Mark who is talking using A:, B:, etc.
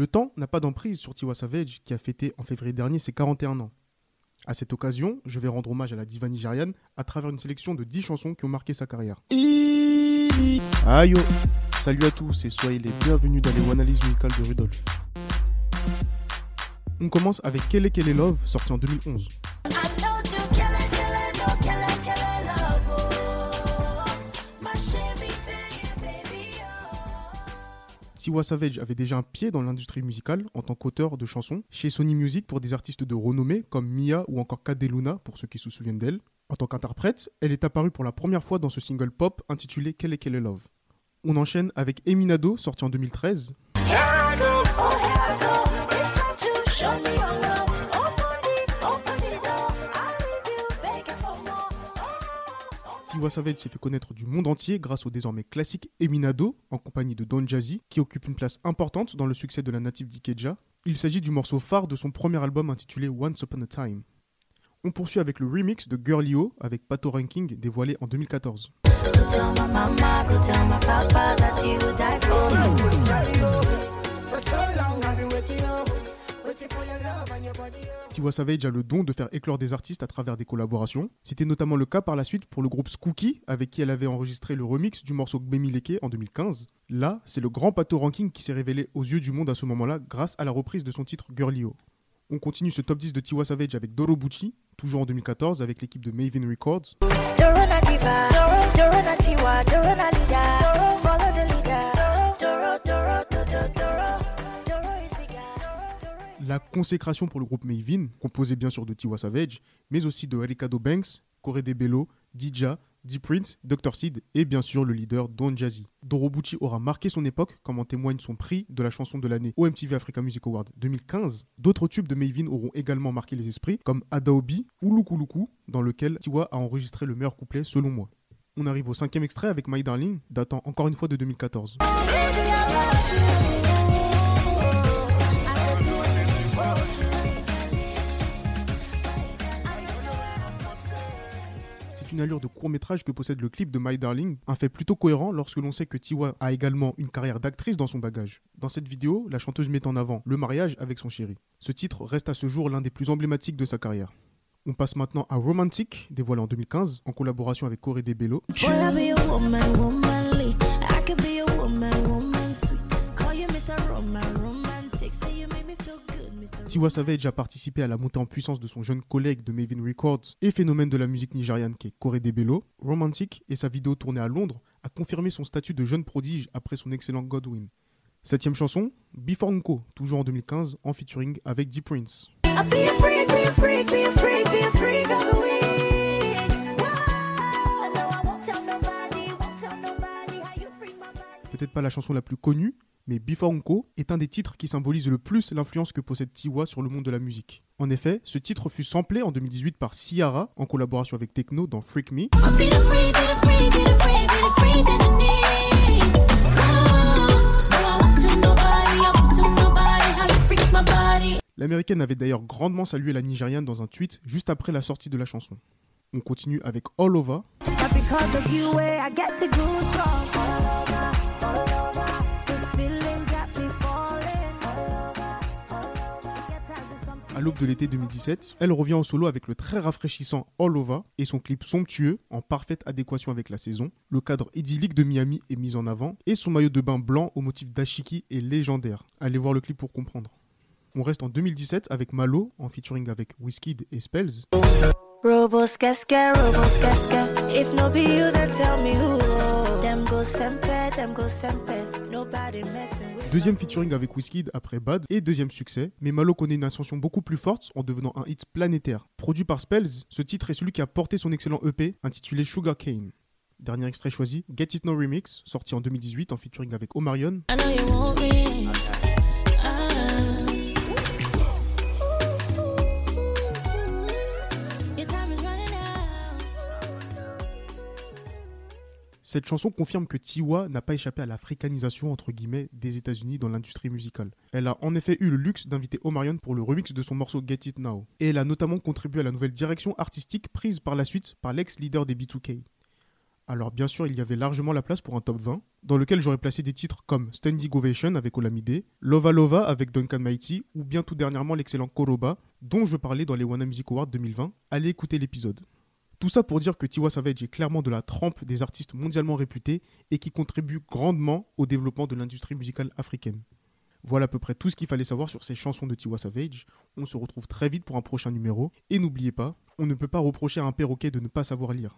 A: Le temps n'a pas d'emprise sur Tiwa Savage qui a fêté en février dernier ses 41 ans. À cette occasion, je vais rendre hommage à la diva nigériane à travers une sélection de 10 chansons qui ont marqué sa carrière. Aïe oh. Salut à tous et soyez les bienvenus dans les analyses musicales de Rudolph. On commence avec Kele Kele Love, sorti en 2011. Savage avait déjà un pied dans l'industrie musicale en tant qu'auteur de chansons chez Sony Music pour des artistes de renommée comme Mia ou encore Luna pour ceux qui se souviennent d'elle. En tant qu'interprète, elle est apparue pour la première fois dans ce single pop intitulé Kele Kele Love. On enchaîne avec Eminado sorti en 2013. Tiwa Savage s'est fait connaître du monde entier grâce au désormais classique Eminado, en compagnie de Don Jazzy, qui occupe une place importante dans le succès de la native d'Ikeja. Il s'agit du morceau phare de son premier album intitulé Once Upon a Time. On poursuit avec le remix de Girlio avec Pato Ranking dévoilé en 2014. Tiwa Savage a le don de faire éclore des artistes à travers des collaborations. C'était notamment le cas par la suite pour le groupe Skooky, avec qui elle avait enregistré le remix du morceau Gbemi Leke en 2015. Là, c'est le grand Pato Ranking qui s'est révélé aux yeux du monde à ce moment-là grâce à la reprise de son titre Girlio. On continue ce top 10 de Tiwa Savage avec Dorobuchi, toujours en 2014 avec l'équipe de Maven Records. La consécration pour le groupe Maven, composé bien sûr de Tiwa Savage, mais aussi de Ricardo Banks, Corey DeBello, Dija, D-Prince, Dr. Seed et bien sûr le leader Don Jazzy. Dorobuchi aura marqué son époque, comme en témoigne son prix de la chanson de l'année au MTV Africa Music Award 2015. D'autres tubes de Maven auront également marqué les esprits, comme Adaobi ou Lukuluku, dans lequel Tiwa a enregistré le meilleur couplet selon moi. On arrive au cinquième extrait avec My Darling, datant encore une fois de 2014. Une allure de court métrage que possède le clip de My Darling, un fait plutôt cohérent lorsque l'on sait que Tiwa a également une carrière d'actrice dans son bagage. Dans cette vidéo, la chanteuse met en avant le mariage avec son chéri. Ce titre reste à ce jour l'un des plus emblématiques de sa carrière. On passe maintenant à Romantic, dévoilé en 2015 en collaboration avec Corey DeBello. Tiwa Savage a participé à la montée en puissance de son jeune collègue de Maven Records et phénomène de la musique nigériane qui est Corey Debello. Romantic et sa vidéo tournée à Londres a confirmé son statut de jeune prodige après son excellent Godwin. Septième chanson, Before Nko, toujours en 2015, en featuring avec Deep Prince. Peut-être pas la chanson la plus connue, mais Before Unko est un des titres qui symbolise le plus l'influence que possède Tiwa sur le monde de la musique. En effet, ce titre fut samplé en 2018 par Ciara en collaboration avec Techno dans Freak Me. L'américaine avait d'ailleurs grandement salué la nigériane dans un tweet juste après la sortie de la chanson. On continue avec All Over. À l'aube de l'été 2017, elle revient en solo avec le très rafraîchissant All Over et son clip somptueux en parfaite adéquation avec la saison. Le cadre idyllique de Miami est mis en avant et son maillot de bain blanc au motif d'Ashiki est légendaire. Allez voir le clip pour comprendre. On reste en 2017 avec Malo en featuring avec Wizkid et Spells. Deuxième featuring avec Wizkid après Bad et deuxième succès, mais Malo connaît une ascension beaucoup plus forte en devenant un hit planétaire. Produit par Spells, ce titre est celui qui a porté son excellent EP intitulé Sugar Cane. Dernier extrait choisi, Get It No Remix, sorti en 2018 en featuring avec Omarion. Cette chanson confirme que Tiwa n'a pas échappé à l'africanisation entre des États-Unis dans l'industrie musicale. Elle a en effet eu le luxe d'inviter Omarion pour le remix de son morceau Get It Now. Et elle a notamment contribué à la nouvelle direction artistique prise par la suite par l'ex-leader des B2K. Alors bien sûr, il y avait largement la place pour un top 20, dans lequel j'aurais placé des titres comme Standing Ovation avec Olamide, Lova Lova avec Duncan Mighty, ou bien tout dernièrement l'excellent Koroba, dont je parlais dans les Wana Music Awards 2020. Allez écouter l'épisode. Tout ça pour dire que Tiwa Savage est clairement de la trempe des artistes mondialement réputés et qui contribue grandement au développement de l'industrie musicale africaine. Voilà à peu près tout ce qu'il fallait savoir sur ces chansons de Tiwa Savage. On se retrouve très vite pour un prochain numéro. Et n'oubliez pas, on ne peut pas reprocher à un perroquet de ne pas savoir lire.